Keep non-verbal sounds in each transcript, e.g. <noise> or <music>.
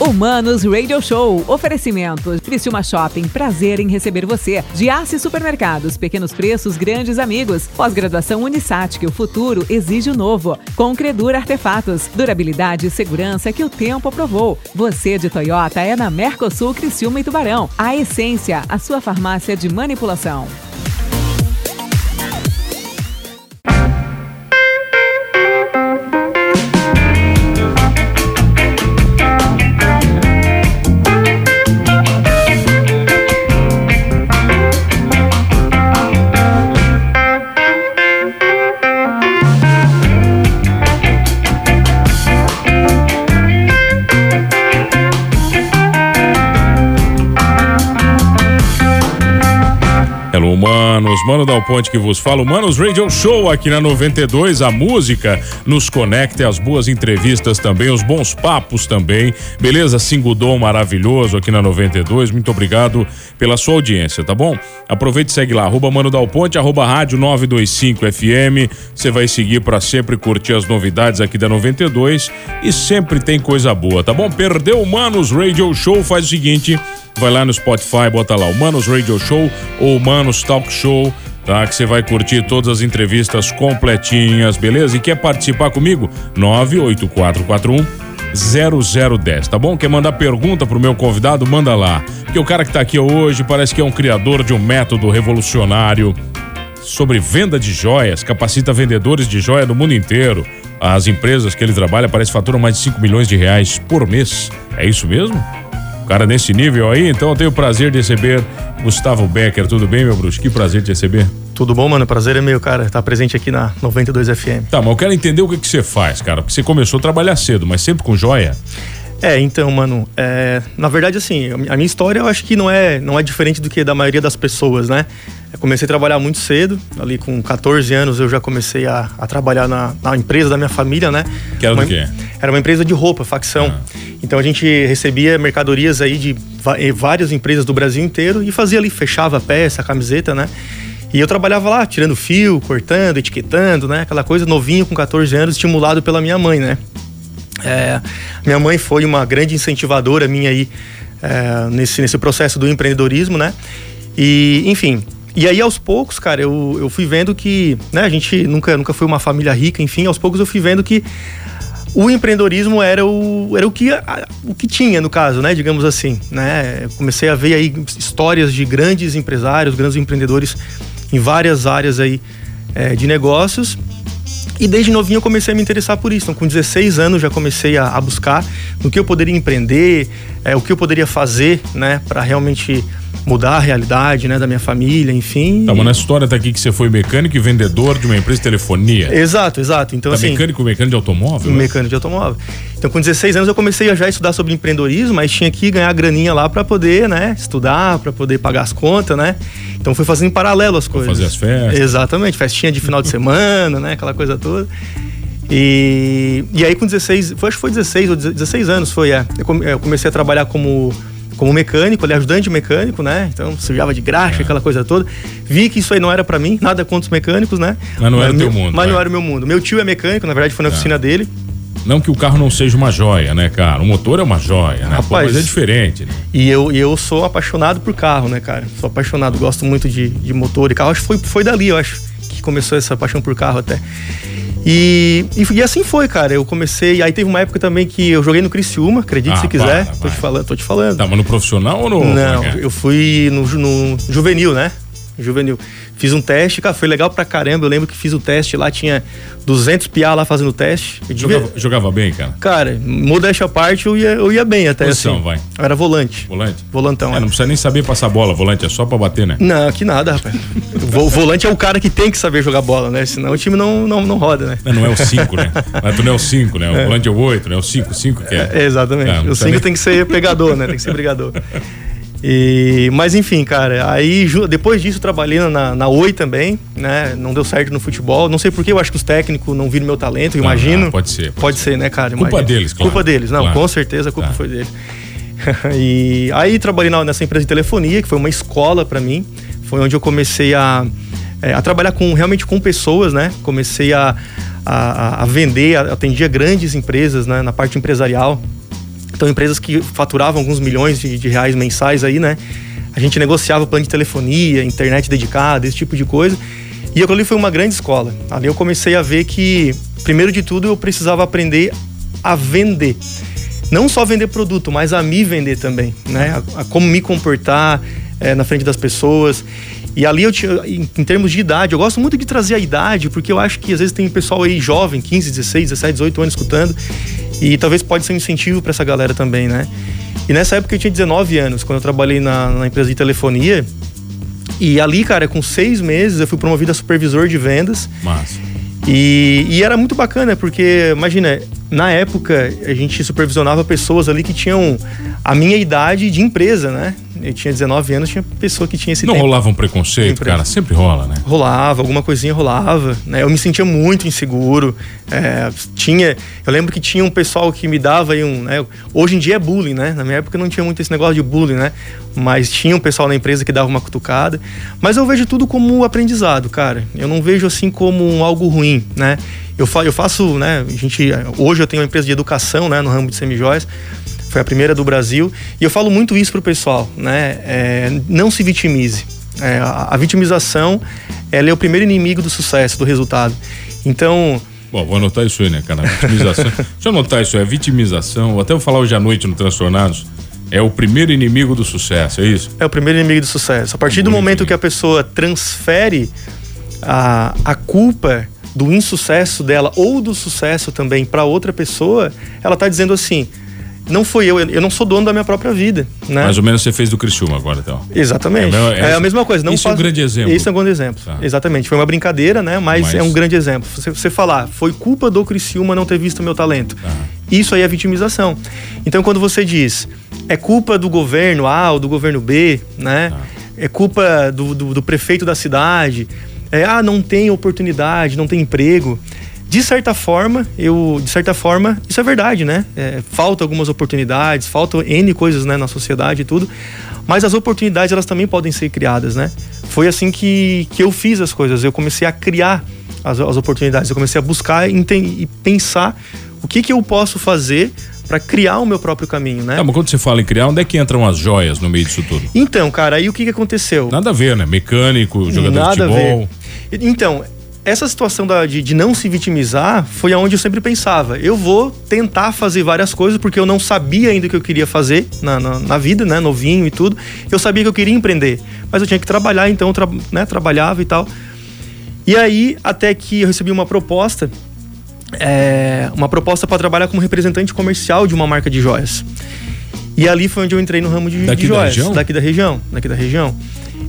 Humanos Radio Show. Oferecimento. Criciúma Shopping. Prazer em receber você. Giasse Supermercados. Pequenos preços, grandes amigos. Pós-graduação Unisat, que o futuro exige o novo. Concredur Artefatos. Durabilidade e segurança que o tempo aprovou. Você de Toyota é na Mercosul Criciúma e Tubarão. A Essência, a sua farmácia de manipulação. Humanos, Mano Dal Ponte que vos fala, Humanos Radio Show aqui na 92, a música nos conecta, as boas entrevistas também, os bons papos também, beleza? Singudom maravilhoso aqui na 92, muito obrigado pela sua audiência, tá bom? Aproveite e segue lá, arroba Mano Dal Ponte, arroba rádio 925 FM, você vai seguir para sempre curtir as novidades aqui da 92 e sempre tem coisa boa, tá bom? Perdeu Humanos Radio Show, faz o seguinte. Vai lá no Spotify, bota lá Humanos Radio Show ou Humanos Talk Show, tá? Que você vai curtir todas as entrevistas completinhas, beleza? E quer participar comigo? 98441 0010, tá bom? Quer mandar pergunta pro meu convidado? Manda lá. Porque o cara que tá aqui hoje parece que é um criador de um método revolucionário sobre venda de joias, capacita vendedores de joia do mundo inteiro. As empresas que ele trabalha parece faturam mais de 5 milhões de reais por mês. É isso mesmo? Cara nesse nível aí, então eu tenho o prazer de receber Gustavo Becker. Tudo bem, meu bruxo? Que prazer de receber. Tudo bom, mano? Prazer é meu, cara, estar presente aqui na 92 FM. Tá, mas eu quero entender o que, que você faz, cara. Porque você começou a trabalhar cedo, mas sempre com joia. É, então, mano, é, na verdade, assim, a minha história eu acho que não é, não é diferente do que da maioria das pessoas, né? Eu comecei a trabalhar muito cedo, ali com 14 anos eu já comecei a, a trabalhar na, na, empresa da minha família, né? Que era uma, do quê? Era uma empresa de roupa, facção. Ah. Então a gente recebia mercadorias aí de eh, várias empresas do Brasil inteiro e fazia ali, fechava a peça, a camiseta, né? E eu trabalhava lá, tirando fio, cortando, etiquetando, né? Aquela coisa novinho com 14 anos, estimulado pela minha mãe, né? É, minha mãe foi uma grande incentivadora minha aí é, nesse, nesse processo do empreendedorismo, né? E, enfim, e aí, aos poucos, cara, eu, eu fui vendo que, né, a gente nunca, nunca foi uma família rica, enfim, aos poucos eu fui vendo que o empreendedorismo era o, era o, que, o que tinha, no caso, né, digamos assim, né? comecei a ver aí histórias de grandes empresários, grandes empreendedores em várias áreas aí é, de negócios e desde novinho eu comecei a me interessar por isso. Então, com 16 anos já comecei a, a buscar no que eu poderia empreender, é, o que eu poderia fazer, né, para realmente mudar a realidade, né, da minha família, enfim. Tá, mas na história tá aqui que você foi mecânico e vendedor de uma empresa de telefonia. Exato, exato. Então, tá assim, mecânico, mecânico de automóvel? Mecânico de automóvel. Então, com 16 anos eu comecei a já estudar sobre empreendedorismo, mas tinha que ganhar graninha lá para poder, né, estudar, para poder pagar as contas, né? Então fui fazendo em paralelo as coisas. Fazer as festas. Exatamente, festinha de final de semana, né, aquela coisa toda. E, e aí com 16, foi, acho que foi 16 ou 16 anos foi, é. Eu comecei a trabalhar como como mecânico, ali ajudante mecânico, né? Então sujava de graxa, é. aquela coisa toda. Vi que isso aí não era para mim, nada contra os mecânicos, né? Mas não era o teu mundo. Mas vai. não era o meu mundo. Meu tio é mecânico, na verdade foi na é. oficina dele. Não que o carro não seja uma joia, né, cara? O motor é uma joia, né? Rapaz, Pô, mas é diferente. Né? E eu, eu sou apaixonado por carro, né, cara? Sou apaixonado, gosto muito de, de motor e carro. Acho que foi, foi dali, eu acho, que começou essa paixão por carro até. E, e, e, assim foi, cara. Eu comecei. Aí teve uma época também que eu joguei no Criciúma, acredite ah, se quiser. Para, tô, te falando, tô te falando. Tá, mas no profissional ou no. Não, é? eu fui no, no juvenil, né? Juvenil. Fiz um teste, cara, foi legal pra caramba. Eu lembro que fiz o teste lá, tinha 200 piá lá fazendo o teste. Jogava, jogava, bem, cara? Cara, modéstia à parte, eu ia, eu ia bem até Posição, assim. vai. Eu era volante. Volante? Volantão. É, é. não precisa nem saber passar bola, volante é só pra bater, né? Não, que nada, rapaz. o volante é o cara que tem que saber jogar bola, né? Senão o time não, não, não roda, né? Não, não é o 5, né? <laughs> Mas tu não é o 5, né? O é. volante é o 8, né? O 5, 5 que é. é exatamente. O 5 nem... tem que ser pegador, né? Tem que ser brigador. <laughs> E, mas enfim, cara, aí depois disso trabalhei na, na Oi também, né? Não deu certo no futebol. Não sei porquê, eu acho que os técnicos não viram meu talento, imagino. Ah, pode ser. Pode, pode ser. ser. né, cara? Culpa imagino. deles, claro. Culpa deles, não, claro. com certeza a culpa tá. foi deles. <laughs> e aí trabalhei nessa empresa de telefonia, que foi uma escola para mim. Foi onde eu comecei a, é, a trabalhar com realmente com pessoas, né? Comecei a, a, a vender, atendia grandes empresas né, na parte empresarial. Então, empresas que faturavam alguns milhões de, de reais mensais aí, né? A gente negociava plano de telefonia, internet dedicada, esse tipo de coisa. E aquilo ali foi uma grande escola. Ali eu comecei a ver que, primeiro de tudo, eu precisava aprender a vender. Não só vender produto, mas a me vender também, né? A, a como me comportar é, na frente das pessoas. E ali eu tinha, em, em, termos de idade, eu gosto muito de trazer a idade, porque eu acho que às vezes tem pessoal aí jovem, 15, 16, 17, 18 anos escutando, e talvez pode ser um incentivo para essa galera também, né? E nessa época eu tinha 19 anos, quando eu trabalhei na, na empresa de telefonia. E ali, cara, com seis meses eu fui promovido a supervisor de vendas. Massa. E, e, era muito bacana, porque, imagina, na época a gente supervisionava pessoas ali que tinham a minha idade de empresa, né? Eu tinha 19 anos, tinha pessoa que tinha esse Não tempo. rolava um preconceito, cara? Sempre rola, né? Rolava, alguma coisinha rolava, né? Eu me sentia muito inseguro. É, tinha... Eu lembro que tinha um pessoal que me dava aí um... Né? Hoje em dia é bullying, né? Na minha época não tinha muito esse negócio de bullying, né? Mas tinha um pessoal na empresa que dava uma cutucada. Mas eu vejo tudo como aprendizado, cara. Eu não vejo assim como algo ruim, né? Eu, fa eu faço, né? A gente, hoje eu tenho uma empresa de educação, né? No ramo de semijóias foi a primeira do Brasil. E eu falo muito isso pro pessoal, né? É, não se vitimize. É, a, a, vitimização, ela é o primeiro inimigo do sucesso, do resultado. Então... Bom, vou anotar isso aí, né, cara? Vitimização. <laughs> Deixa eu anotar isso aí, a vitimização. Até vou falar hoje à noite no Transtornados. É o primeiro inimigo do sucesso, é isso? É o primeiro inimigo do sucesso. A partir do momento que a pessoa transfere a, a culpa do insucesso dela ou do sucesso também para outra pessoa, ela está dizendo assim: não fui eu, eu não sou dono da minha própria vida, né? Mais ou menos você fez do Criciúma agora, então. Exatamente. É, é, é a mesma coisa. Não isso faz... é um grande exemplo. Isso é um grande exemplo. Exatamente. Foi uma brincadeira, né? Mas, Mas, é um grande exemplo. Você, você falar, foi culpa do Criciúma não ter visto meu talento. Tá. Isso aí é vitimização. Então, quando você diz, é culpa do governo A ou do governo B, né? Tá. É culpa do, do, do prefeito da cidade. É, ah, não tem oportunidade, não tem emprego de certa forma, eu, de certa forma, isso é verdade, né? É, falta algumas oportunidades, faltam N coisas né, na sociedade e tudo, mas as oportunidades elas também podem ser criadas, né? Foi assim que, que eu fiz as coisas, eu comecei a criar as, as oportunidades, eu comecei a buscar e pensar o que, que eu posso fazer para criar o meu próprio caminho, né? Tá, mas quando você fala em criar, onde é que entram as joias no meio disso tudo? Então, cara, aí o que, que aconteceu? Nada a ver, né? Mecânico, jogador Nada de futebol. A ver. Então, essa situação da, de, de, não se vitimizar foi aonde eu sempre pensava. Eu vou tentar fazer várias coisas porque eu não sabia ainda o que eu queria fazer na, na, na, vida, né? Novinho e tudo. Eu sabia que eu queria empreender, mas eu tinha que trabalhar, então tra, né, trabalhava e tal. E aí, até que eu recebi uma proposta, é, uma proposta para trabalhar como representante comercial de uma marca de joias. E ali foi onde eu entrei no ramo de, daqui de joias. Da daqui da região. Daqui da região.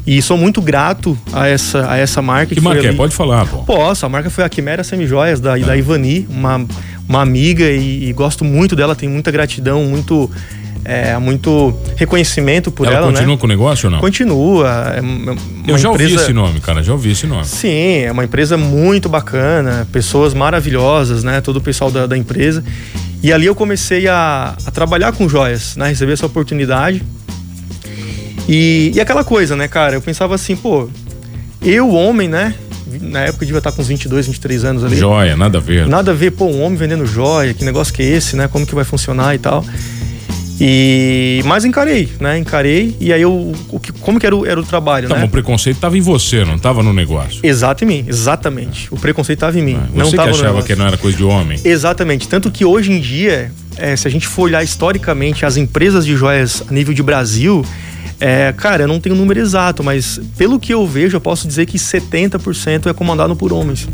E sou muito grato a essa, a essa marca. Que, que marca é? Pode falar, pô. Posso. A marca foi a Quimera Semijoias, da, da Ivani, uma, uma amiga, e, e, gosto muito dela, tenho muita gratidão, muito. É, muito reconhecimento por ela, ela continua né? com o negócio ou não? Continua. É Eu já empresa... ouvi esse nome, cara, já ouvi esse nome. Sim, é uma empresa muito bacana, pessoas maravilhosas, né? Todo o pessoal da, da empresa. E ali eu comecei a, a trabalhar com joias, né? Recebi essa oportunidade. E, e aquela coisa, né, cara? Eu pensava assim, pô, eu, homem, né? Na época eu devia estar com uns 22, 23 anos ali. Joia, nada a ver. Nada a ver, pô, um homem vendendo joia, que negócio que é esse, né? Como que vai funcionar e tal. E mas encarei, né? Encarei e aí eu o que, como que era o, era o trabalho, tá, né? o preconceito estava em você, não estava no negócio. Exato em mim, exatamente. O preconceito estava em mim, ah, não você tava que achava que não era coisa de homem. Exatamente, tanto que hoje em dia, é, se a gente for olhar historicamente as empresas de joias a nível de Brasil, é, cara, eu não tenho o um número exato, mas pelo que eu vejo, eu posso dizer que 70% é comandado por homens.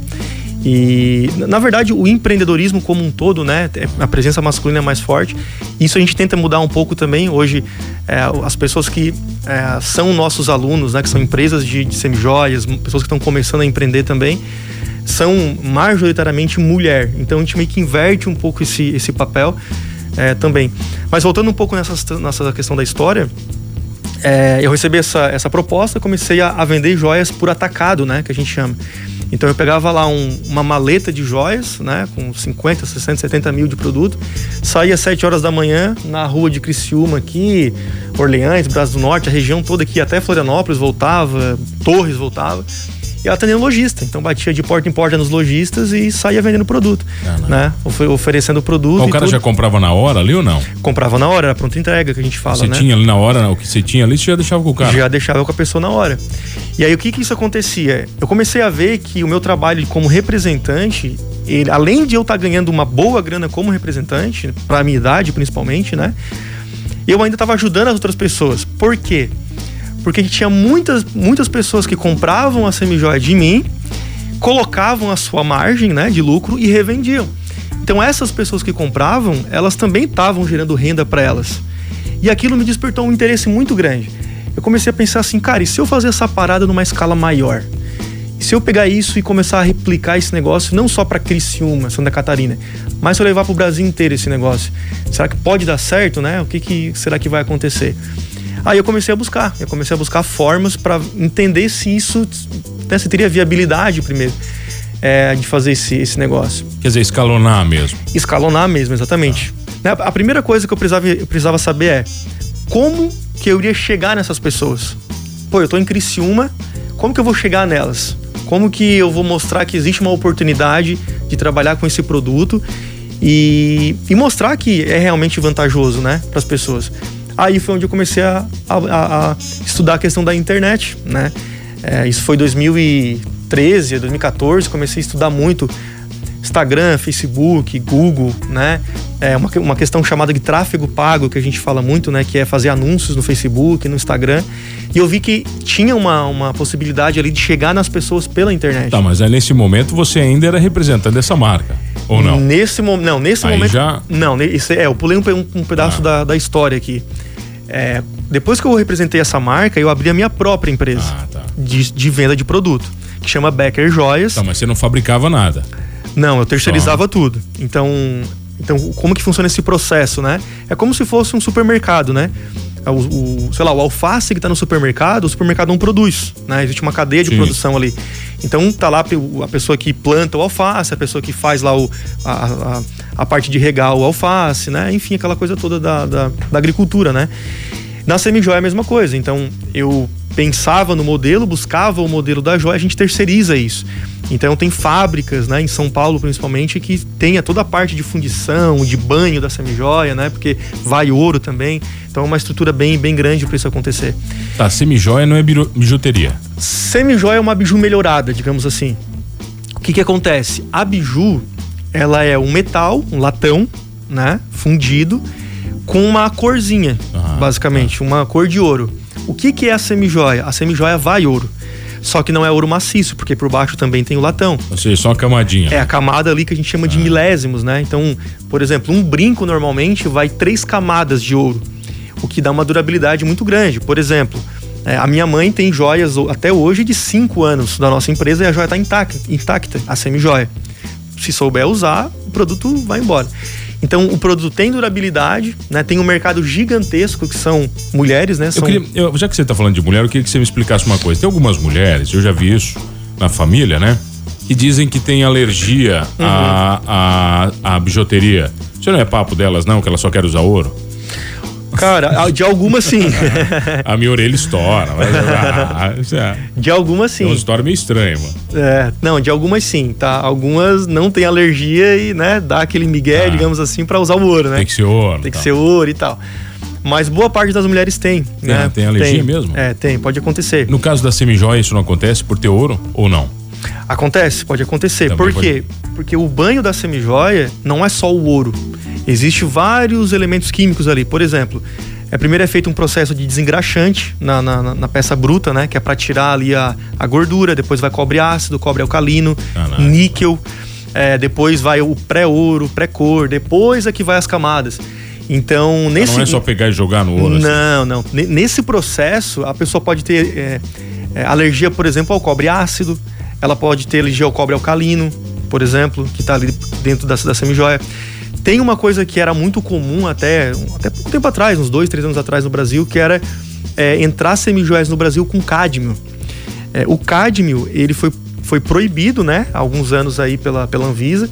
E, na verdade, o empreendedorismo como um todo, né? É, a presença masculina é mais forte. Isso a gente tenta mudar um pouco também. Hoje, é, as pessoas que é, são nossos alunos, né? Que são empresas de, de semijoias, pessoas que estão começando a empreender também, são majoritariamente mulher. Então, a gente meio que inverte um pouco esse, esse papel é, também. Mas voltando um pouco nessa, nessa questão da história, é, eu recebi essa, essa proposta comecei a, a, vender joias por atacado, né? Que a gente chama. Então eu pegava lá um, uma maleta de joias, né? Com 50, 60, 70 mil de produto. Saía às 7 horas da manhã na rua de Criciúma aqui, Orleans, Brasil do Norte, a região toda aqui, até Florianópolis voltava, Torres voltava. E ela atendendo lojista. Então batia de porta em porta nos lojistas e saía vendendo produto. Ah, né? oferecendo produto. o cara tudo. já comprava na hora ali ou não? Comprava na hora, era pronta entrega que a gente fala, você né? tinha ali na hora, o que você tinha ali, você já deixava com o cara? Já deixava com a pessoa na hora. E aí o que que isso acontecia? Eu comecei a ver que o meu trabalho como representante, ele, além de eu estar tá ganhando uma boa grana como representante, para minha idade principalmente, né? Eu ainda estava ajudando as outras pessoas. Por quê? Porque tinha muitas, muitas pessoas que compravam a semijoia de mim, colocavam a sua margem né, de lucro e revendiam. Então essas pessoas que compravam, elas também estavam gerando renda para elas. E aquilo me despertou um interesse muito grande. Eu comecei a pensar assim, cara, e se eu fazer essa parada numa escala maior? E se eu pegar isso e começar a replicar esse negócio, não só para Criciúma, Santa Catarina, mas se eu levar para o Brasil inteiro esse negócio, será que pode dar certo, né? O que, que será que vai acontecer? Aí eu comecei a buscar, eu comecei a buscar formas para entender se isso, né, se teria viabilidade primeiro. É, de fazer esse, esse negócio. Quer dizer, escalonar mesmo. Escalonar mesmo, exatamente. Ah. A primeira coisa que eu precisava, eu precisava saber é como que eu iria chegar nessas pessoas. Pô, eu tô em Criciúma, como que eu vou chegar nelas? Como que eu vou mostrar que existe uma oportunidade de trabalhar com esse produto e, e mostrar que é realmente vantajoso, né, para as pessoas? Aí foi onde eu comecei a, a, a estudar a questão da internet, né? É, isso foi 2013, 2014, comecei a estudar muito Instagram, Facebook, Google, né? É uma, uma questão chamada de tráfego pago, que a gente fala muito, né? Que é fazer anúncios no Facebook, no Instagram. E eu vi que tinha uma, uma possibilidade ali de chegar nas pessoas pela internet. Tá, mas aí nesse momento você ainda era representante dessa marca, ou não? Nesse momento, não, nesse aí momento... já... Não, isso, é, eu pulei um, um, um pedaço ah. da, da história aqui. É, depois que eu representei essa marca, eu abri a minha própria empresa ah, tá. de, de, venda de produto, que chama Becker Joias. Tá, mas você não fabricava nada. Não, eu terceirizava Só. tudo. Então, então, como que funciona esse processo, né? É como se fosse um supermercado, né? É o, o sei lá, o alface que está no supermercado, o supermercado não produz, né? Existe uma cadeia de Sim. produção ali. Então tá lá a pessoa que planta o alface, a pessoa que faz lá o, a, a, a parte de regar o alface, né? Enfim, aquela coisa toda da, da, da agricultura, né? Na semijoia é a mesma coisa. Então eu pensava no modelo, buscava o modelo da joia, a gente terceiriza isso. Então tem fábricas, né, em São Paulo principalmente, que tenha toda a parte de fundição, de banho da semijoia, né, porque vai ouro também. Então é uma estrutura bem, bem grande para isso acontecer. Tá, semijoia não é bijuteria. Semijoia é uma biju melhorada, digamos assim. O que que acontece? A biju, ela é um metal, um latão, né, fundido, com uma corzinha, ah, basicamente, tá. uma cor de ouro. O que, que é a semijoia? A semijoia vai ouro. Só que não é ouro maciço, porque por baixo também tem o latão. Ou seja, só uma camadinha. É a camada ali que a gente chama ah. de milésimos, né? Então, por exemplo, um brinco normalmente vai três camadas de ouro, o que dá uma durabilidade muito grande. Por exemplo, é, a minha mãe tem joias até hoje de cinco anos da nossa empresa e a joia está intacta, intacta, a semi-joia. Se souber usar, o produto vai embora. Então o produto tem durabilidade, né? Tem um mercado gigantesco que são mulheres, né? São... Eu queria, eu, já que você está falando de mulher, eu queria que você me explicasse uma coisa. Tem algumas mulheres, eu já vi isso na família, né? Que dizem que tem alergia uhum. à, à, à bijuteria. Isso não é papo delas, não, que elas só querem usar ouro? Cara, de algumas sim. <laughs> a minha orelha estoura. Mas, ah, é. De algumas sim. É uma história meio estranha, mano. É, não, de algumas sim, tá? Algumas não têm alergia e, né, dá aquele migué, ah. digamos assim, para usar o ouro, né? Tem que ser ouro. Tem que ser ouro e tal. Mas boa parte das mulheres tem, tem né? Tem alergia tem, mesmo? É, tem, pode acontecer. No caso da semijoia, isso não acontece por ter ouro ou não? Acontece, pode acontecer. Também por quê? Pode... Porque o banho da semijoia não é só o ouro. Existem vários elementos químicos ali. Por exemplo, é, primeiro é feito um processo de desengraxante na, na, na peça bruta, né? Que é para tirar ali a, a gordura. Depois vai cobre ácido, cobre alcalino, níquel. É, depois vai o pré-ouro, pré-cor. Depois é que vai as camadas. Então, nesse. Não é só pegar e jogar no ouro. Não, assim. não. Nesse processo, a pessoa pode ter é, é, alergia, por exemplo, ao cobre ácido. Ela pode ter alergia ao cobre alcalino, por exemplo, que está ali dentro da, da semijoia. Tem uma coisa que era muito comum até, até pouco tempo atrás, uns dois, três anos atrás no Brasil, que era é, entrar semijoias no Brasil com cádmio. É, o cádmio, ele foi, foi proibido, né, há alguns anos aí pela, pela Anvisa.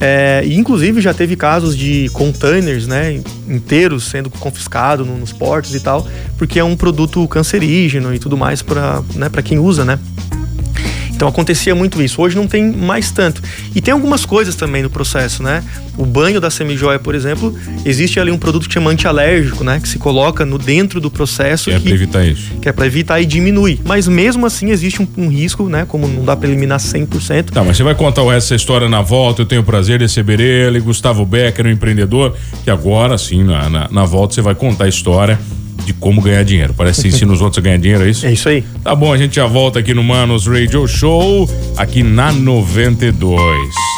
É, e inclusive já teve casos de containers, né, inteiros sendo confiscados no, nos portos e tal, porque é um produto cancerígeno e tudo mais para né, quem usa, né. Então acontecia muito isso. Hoje não tem mais tanto. E tem algumas coisas também no processo, né? O banho da semijoia, por exemplo, existe ali um produto que chama antialérgico, né? Que se coloca no dentro do processo. Que é para evitar isso. Que é para evitar e diminuir. Mas mesmo assim existe um, um, risco, né? Como não dá para eliminar 100%. Tá, mas você vai contar essa história na volta. Eu tenho o prazer de receber ele, Gustavo Becker, um empreendedor, que agora sim, na, na, na volta, você vai contar a história de como ganhar dinheiro. Parece que ensina os outros a ganhar dinheiro, é isso? É isso aí. Tá bom, a gente já volta aqui no Manos Radio Show, aqui na 92.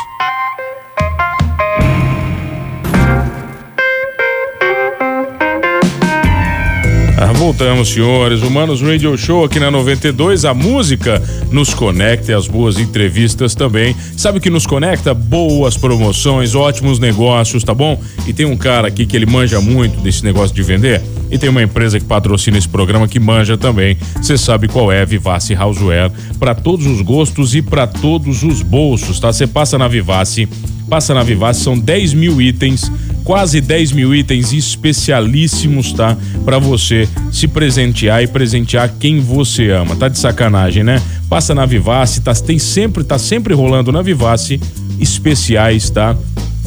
Voltamos, senhores. Humanos Radio Show aqui na 92. A música nos conecta e as boas entrevistas também. Sabe o que nos conecta? Boas promoções, ótimos negócios, tá bom? E tem um cara aqui que ele manja muito desse negócio de vender. E tem uma empresa que patrocina esse programa que manja também. Você sabe qual é, Vivace Houseware. Para todos os gostos e para todos os bolsos, tá? Você passa na Vivace, passa na Vivace, são 10 mil itens quase 10 mil itens especialíssimos, tá? Para você se presentear e presentear quem você ama. Tá de sacanagem, né? Passa na Vivace, tá, tem sempre, tá sempre rolando na Vivace especiais, tá?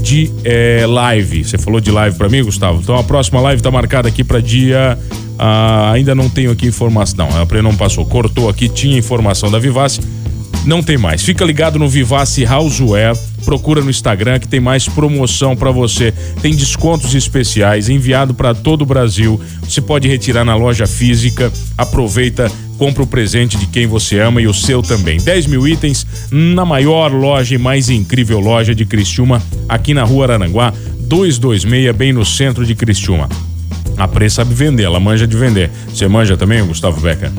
De é, live. Você falou de live para mim, Gustavo? Então a próxima live tá marcada aqui para dia. Ah, ainda não tenho aqui informação. Não, a Pre não passou. Cortou aqui, tinha informação da Vivace. Não tem mais. Fica ligado no Vivace Houseware procura no Instagram que tem mais promoção para você. Tem descontos especiais enviado para todo o Brasil. Você pode retirar na loja física. Aproveita, compra o presente de quem você ama e o seu também. 10 mil itens na maior loja e mais incrível loja de Criciúma, aqui na rua Aranguá, 226, bem no centro de Criciúma. A Pre sabe vender, ela manja de vender. Você manja também, Gustavo Becker?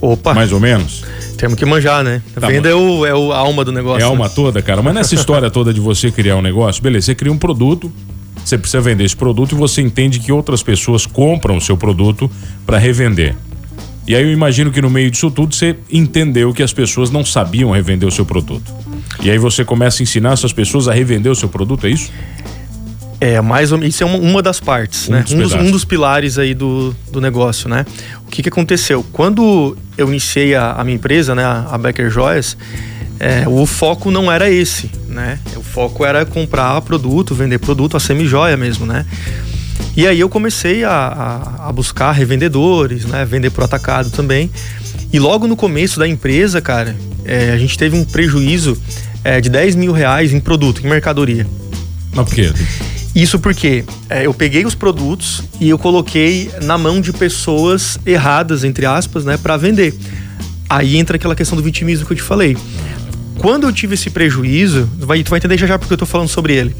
Opa! Mais ou menos? Temos que manjar, né? A tá, venda é, o, é o, a alma do negócio. É a alma né? toda, cara. Mas nessa história toda de você criar um negócio, beleza, você cria um produto, você precisa vender esse produto e você entende que outras pessoas compram o seu produto para revender. E aí eu imagino que no meio disso tudo você entendeu que as pessoas não sabiam revender o seu produto. E aí você começa a ensinar essas pessoas a revender o seu produto, é isso? É, mais ou menos. Isso é uma, uma das partes, um né? Dos um, dos, um, dos, pilares aí do, do negócio, né? O que, que aconteceu? Quando eu iniciei a, a minha empresa, né, a Becker Joias, é, o foco não era esse, né? O foco era comprar produto, vender produto, a semi-joia mesmo, né? E aí eu comecei a, a, a, buscar revendedores, né? Vender por atacado também. E logo no começo da empresa, cara, é, a gente teve um prejuízo é, de 10 mil reais em produto, em mercadoria. Mas por quê? Isso porque é, eu peguei os produtos e eu coloquei na mão de pessoas erradas, entre aspas, né, para vender. Aí entra aquela questão do vitimismo que eu te falei. Quando eu tive esse prejuízo, vai, tu vai entender já já porque eu tô falando sobre ele.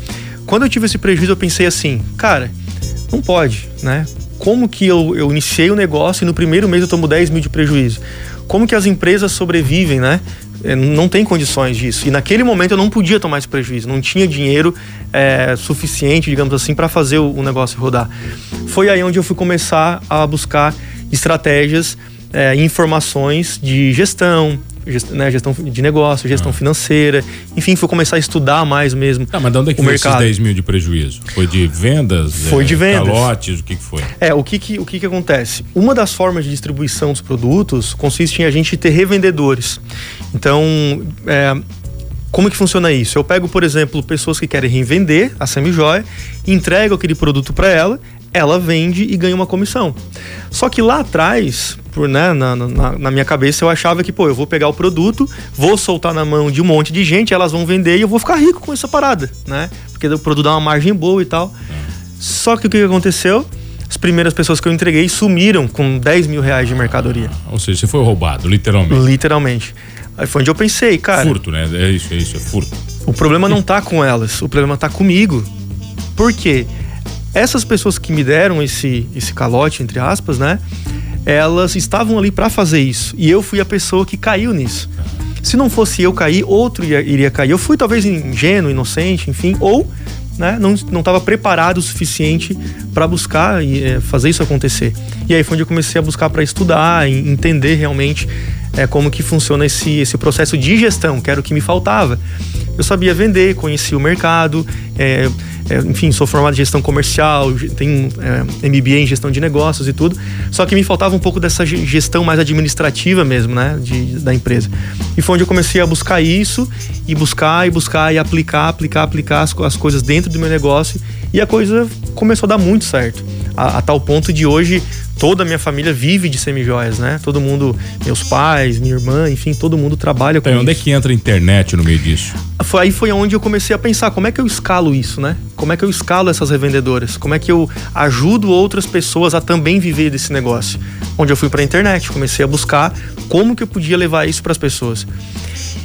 Quando eu tive esse prejuízo, eu pensei assim, cara, não pode, né? Como que eu, eu iniciei o negócio e no primeiro mês eu tomo 10 mil de prejuízo? Como que as empresas sobrevivem, né? É, não tem condições disso. E naquele momento eu não podia tomar esse prejuízo, não tinha dinheiro é, suficiente, digamos assim, para fazer o, negócio rodar. Foi aí onde eu fui começar a buscar estratégias, é, informações de gestão, né, gestão de negócio, gestão ah. financeira, enfim, fui começar a estudar mais mesmo. Ah, mas de onde é que o foi mercado. esses 10 mil de prejuízo? Foi de vendas? Foi é, de vendas. Calotes, o que, que foi? É, o que que, o que que acontece? Uma das formas de distribuição dos produtos consiste em a gente ter revendedores. Então, é, como que funciona isso? Eu pego, por exemplo, pessoas que querem revender a semi-joia, entrego aquele produto para ela, ela vende e ganha uma comissão. Só que lá atrás, por, né, na, na, na, minha cabeça, eu achava que, pô, eu vou pegar o produto, vou soltar na mão de um monte de gente, elas vão vender e eu vou ficar rico com essa parada, né? Porque o produto dá uma margem boa e tal. Só que o que aconteceu? As primeiras pessoas que eu entreguei sumiram com 10 mil reais de mercadoria. Ah, ou seja, você foi roubado, literalmente. Literalmente. Aí foi onde eu pensei, cara. Furto, né? É isso, é isso, é furto. O problema não tá com elas, o problema tá comigo. Por quê? Essas pessoas que me deram esse, esse calote, entre aspas, né? Elas estavam ali para fazer isso. E eu fui a pessoa que caiu nisso. Se não fosse eu cair, outro iria, cair. Eu fui talvez ingênuo, inocente, enfim, ou né, não estava preparado o suficiente para buscar e é, fazer isso acontecer. E aí foi onde eu comecei a buscar para estudar, entender realmente é, como que funciona esse, esse processo de gestão, que era o que me faltava. Eu sabia vender, conhecia o mercado, é, é, enfim, sou formado em gestão comercial, tenho é, MBA em gestão de negócios e tudo. Só que me faltava um pouco dessa gestão mais administrativa mesmo, né, de, da empresa. E foi onde eu comecei a buscar isso e buscar e buscar e aplicar, aplicar, aplicar as, as coisas dentro do meu negócio e a coisa começou a dar muito certo. A, a tal ponto de hoje toda a minha família vive de semijoias, né? Todo mundo, meus pais, minha irmã, enfim, todo mundo trabalha com então, isso. Onde é que entra a internet no meio disso? Foi, aí foi onde eu comecei a pensar, como é que eu escalo isso, né? Como é que eu escalo essas revendedoras? Como é que eu ajudo outras pessoas a também viver desse negócio? Onde eu fui para a internet, comecei a buscar como que eu podia levar isso para as pessoas.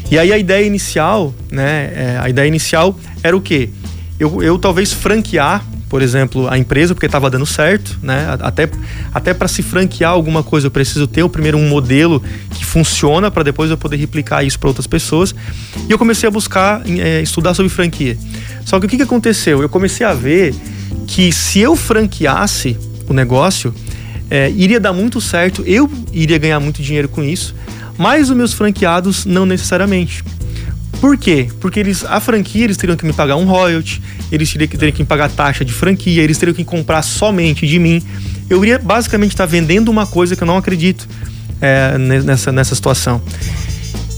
E aí a ideia inicial, né? É, a ideia inicial era o quê? Eu, eu talvez franquear por exemplo, a empresa, porque estava dando certo, né? Até, até para se franquear alguma coisa, eu preciso ter o primeiro um modelo que funciona para depois eu poder replicar isso para outras pessoas. E eu comecei a buscar é, estudar sobre franquia. Só que o que, que aconteceu? Eu comecei a ver que se eu franqueasse o negócio, é, iria dar muito certo, eu iria ganhar muito dinheiro com isso, mas os meus franqueados não necessariamente. Por quê? Porque eles, a franquia eles teriam que me pagar um royalty, eles teriam que, teriam que pagar taxa de franquia, eles teriam que comprar somente de mim. Eu iria basicamente estar vendendo uma coisa que eu não acredito é, nessa, nessa situação.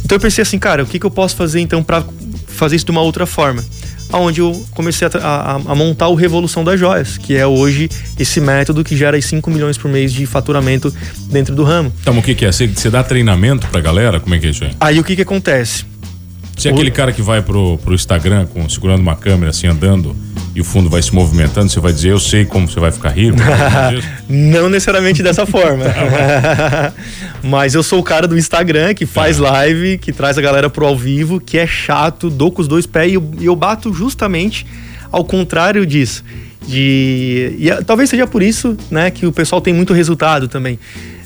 Então eu pensei assim, cara, o que, que eu posso fazer então para fazer isso de uma outra forma? Aonde eu comecei a, a, a, montar o Revolução das Joias, que é hoje esse método que gera 5 milhões por mês de faturamento dentro do ramo. Então, o que, que é? Você, você dá treinamento pra galera? Como é que é isso aí? Aí o que, que acontece? Se é aquele cara que vai pro, pro Instagram com, segurando uma câmera assim, andando e o fundo vai se movimentando, você vai dizer, eu sei como você vai ficar rico? <laughs> Não necessariamente dessa forma. <laughs> <laughs> Mas eu sou o cara do Instagram que faz tá. live, que traz a galera pro ao vivo, que é chato, dou com os dois pés e eu, eu bato justamente ao contrário disso. De, e talvez seja por isso né, que o pessoal tem muito resultado também.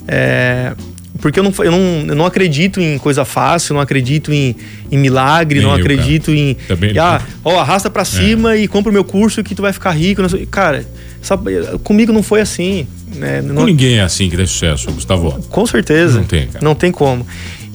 É, porque eu não, eu, não, eu não acredito em coisa fácil, não acredito em, em milagre, Nem não eu, acredito cara. em. Também ah, ó, arrasta pra cima é. e compra o meu curso que tu vai ficar rico. Cara, sabe, comigo não foi assim. Né? Com não... ninguém é assim que tem sucesso, Gustavo. Com certeza. Não tem, cara. Não tem como.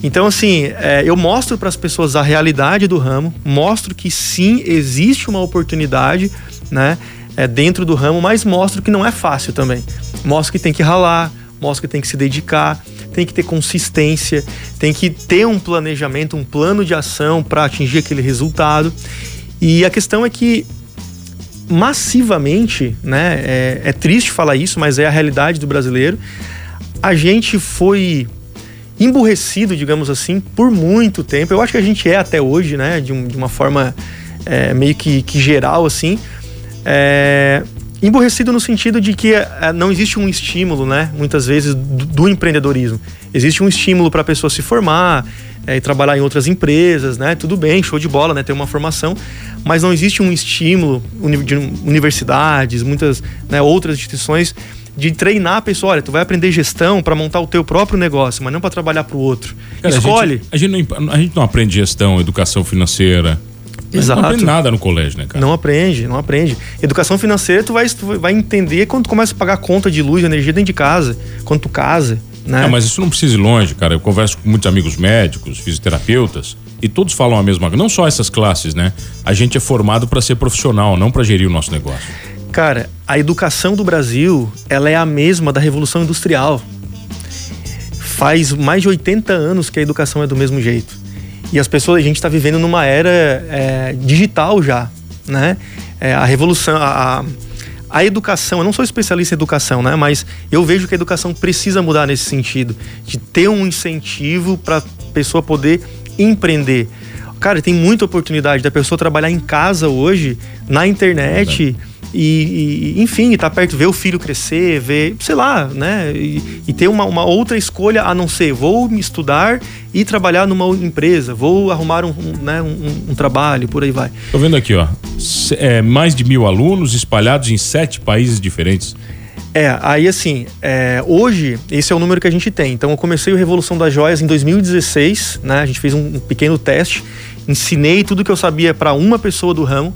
Então, assim, é, eu mostro para as pessoas a realidade do ramo, mostro que sim, existe uma oportunidade, né? É, dentro do ramo, mas mostro que não é fácil também. Mostro que tem que ralar, mostro que tem que se dedicar tem que ter consistência, tem que ter um planejamento, um plano de ação para atingir aquele resultado. E a questão é que massivamente, né, é, é triste falar isso, mas é a realidade do brasileiro. A gente foi emburrecido, digamos assim, por muito tempo. Eu acho que a gente é até hoje, né, de, um, de uma forma é, meio que, que, geral, assim. É, Emborrecido no sentido de que é, não existe um estímulo, né? Muitas vezes, do, do empreendedorismo. Existe um estímulo para a pessoa se formar é, e trabalhar em outras empresas, né? Tudo bem, show de bola, né? Ter uma formação, mas não existe um estímulo de universidades, muitas né, outras instituições de treinar a pessoa. Olha, tu vai aprender gestão para montar o teu próprio negócio, mas não para trabalhar para o outro. Cara, Escolhe. A gente, a, gente não, a gente não aprende gestão, educação financeira Exato. Não aprende nada no colégio, né, cara? Não aprende, não aprende. Educação financeira, tu vai, tu vai entender quando tu começa a pagar conta de luz, energia dentro de casa, quando tu casa, né? É, mas isso não precisa ir longe, cara. Eu converso com muitos amigos médicos, fisioterapeutas, e todos falam a mesma coisa. Não só essas classes, né? A gente é formado para ser profissional, não para gerir o nosso negócio. Cara, a educação do Brasil, ela é a mesma da Revolução Industrial. Faz mais de 80 anos que a educação é do mesmo jeito. E as pessoas, a gente está vivendo numa era é, digital já, né? É, a revolução, a, a educação, eu não sou especialista em educação, né? Mas eu vejo que a educação precisa mudar nesse sentido, de ter um incentivo para a pessoa poder empreender. Cara, tem muita oportunidade da pessoa trabalhar em casa hoje, na internet. É e, e, enfim, estar tá perto, ver o filho crescer, ver, sei lá, né? E, e ter uma, uma, outra escolha a não ser vou me estudar e trabalhar numa empresa, vou arrumar um, um, né, um, um trabalho, por aí vai. Tô vendo aqui, ó. É, mais de mil alunos espalhados em sete países diferentes. É, aí assim, é, hoje esse é o número que a gente tem. Então eu comecei o Revolução das Joias em 2016, né? A gente fez um pequeno teste, ensinei tudo que eu sabia para uma pessoa do ramo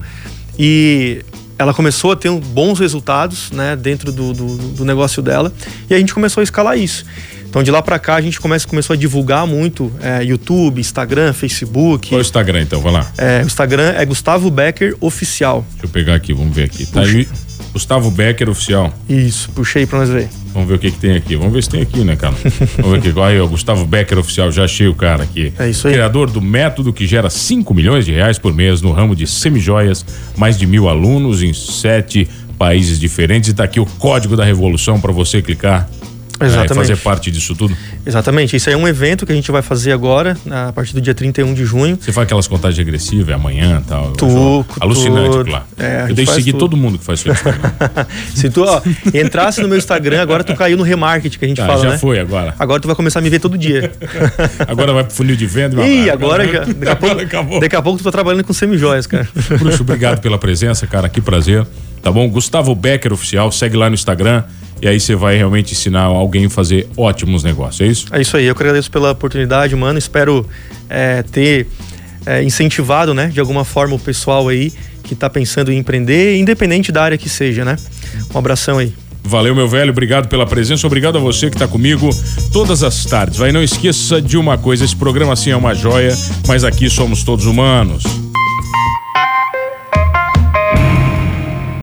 e ela começou a ter bons resultados né, dentro do, do, do negócio dela e a gente começou a escalar isso. Então de lá para cá a gente começa, começou a divulgar muito é, YouTube, Instagram, Facebook. Qual é o Instagram então? Vai lá. É, o Instagram é Gustavo Becker Oficial. Deixa eu pegar aqui, vamos ver aqui. Tá aí, Gustavo Becker Oficial. Isso, puxei pra nós ver. Vamos ver o que, que tem aqui. Vamos ver se tem aqui, né, cara? Vamos ver aqui. Aí, ó, Gustavo Becker Oficial, já achei o cara aqui. É isso aí. Criador do método que gera 5 milhões de reais por mês no ramo de semijoias, mais de mil alunos em sete países diferentes. E tá aqui o código da revolução para você clicar Exatamente. É, fazer parte disso tudo? Exatamente. Isso aí é um evento que a gente vai fazer agora, a partir do dia 31 de junho. Você faz aquelas contagens regressivas, é amanhã e tal. Tu, Alucinante, tu, claro. É, eu deixo de seguir tudo. todo mundo que faz isso. <laughs> Se tu ó, entrasse no meu Instagram, agora tu caiu no remarketing que a gente tá, fala, já né? foi agora. Agora tu vai começar a me ver todo dia. <laughs> agora vai pro funil de venda. Ih, agora, agora já. Daqui a, <laughs> pouco, acabou. daqui a pouco tu tá trabalhando com semijóias, cara. Bruxo, obrigado pela presença, cara. Que prazer. Tá bom? Gustavo Becker Oficial, segue lá no Instagram e aí você vai realmente ensinar alguém a fazer ótimos negócios, é isso? É isso aí, eu que agradeço pela oportunidade, mano. Espero é, ter é, incentivado, né, de alguma forma o pessoal aí que está pensando em empreender, independente da área que seja, né? Um abração aí. Valeu, meu velho. Obrigado pela presença. Obrigado a você que está comigo todas as tardes. Vai, não esqueça de uma coisa: esse programa assim é uma joia, mas aqui somos todos humanos.